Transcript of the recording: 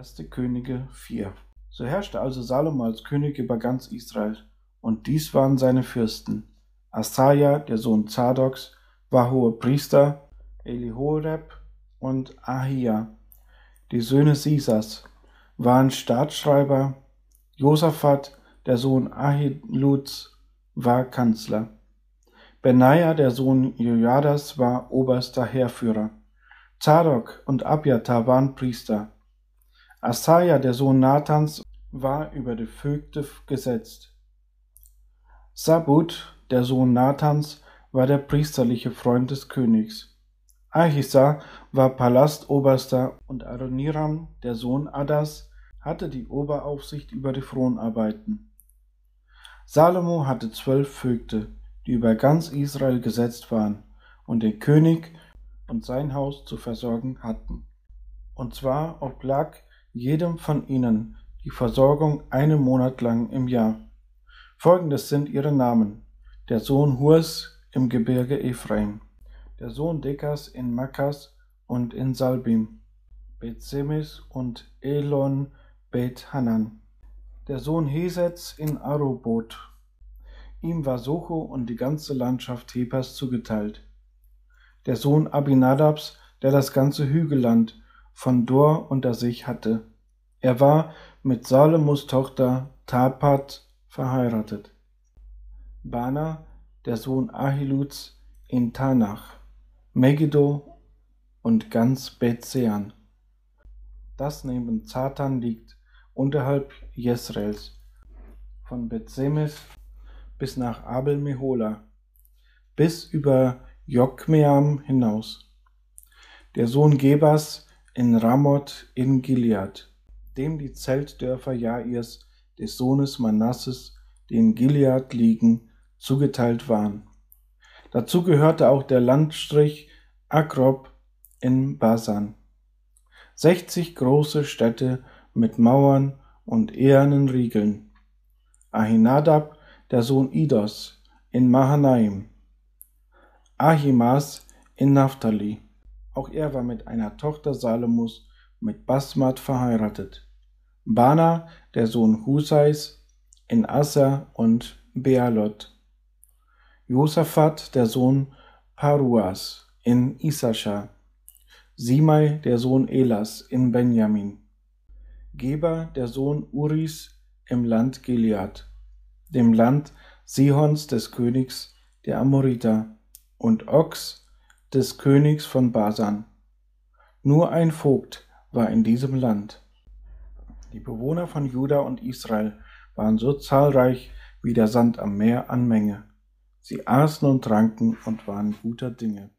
1. Könige 4 So herrschte also Salomo als König über ganz Israel, und dies waren seine Fürsten. Asaja, der Sohn Zadoks, war hoher Priester, Elihoreb und Ahia, die Söhne Sisas, waren Staatsschreiber, Josaphat, der Sohn Ahiluds, war Kanzler. Benaja, der Sohn Jojadas, war oberster Heerführer. Zadok und Abiathar waren Priester. Asaja, der Sohn Nathans, war über die Vögte gesetzt. Sabut, der Sohn Nathans, war der priesterliche Freund des Königs. Ahisa war Palastoberster und Adoniram, der Sohn Adas, hatte die Oberaufsicht über die Fronarbeiten. Salomo hatte zwölf Vögte, die über ganz Israel gesetzt waren und den König und sein Haus zu versorgen hatten. Und zwar oblag jedem von ihnen die Versorgung einen Monat lang im Jahr. Folgendes sind ihre Namen. Der Sohn Hurs im Gebirge Ephraim, der Sohn Dekas in Makkas und in Salbim, Bethsemes und Elon Beth Hanan, der Sohn Hesets in Arubot. Ihm war Socho und die ganze Landschaft Hebers zugeteilt. Der Sohn Abinadabs, der das ganze Hügelland von Dor unter sich hatte. Er war mit Salomos Tochter Tapat verheiratet. Bana, der Sohn Ahiluds in Tanach, Megiddo und ganz Bethsean. Das neben Zatan liegt, unterhalb Jesraels, von Bethsemes bis nach Abel Mehola, bis über Jokmeam hinaus. Der Sohn Gebas in Ramoth in Gilead, dem die Zeltdörfer Jairs des Sohnes Manasses, die in Gilead liegen, zugeteilt waren. Dazu gehörte auch der Landstrich Akrob in Basan. Sechzig große Städte mit Mauern und ehernen Riegeln. Ahinadab, der Sohn Idos, in Mahanaim. Ahimas in Naphtali. Auch er war mit einer Tochter Salomos mit Basmat verheiratet. Bana, der Sohn Husais, in Assa und Bealot. Josaphat, der Sohn Paruas, in Issachar. Simei, der Sohn Elas, in Benjamin. Geber, der Sohn Uris, im Land Gilead, dem Land Sihons des Königs der Amoriter und Ox des Königs von Basan. Nur ein Vogt war in diesem Land. Die Bewohner von Juda und Israel waren so zahlreich wie der Sand am Meer an Menge. Sie aßen und tranken und waren guter Dinge.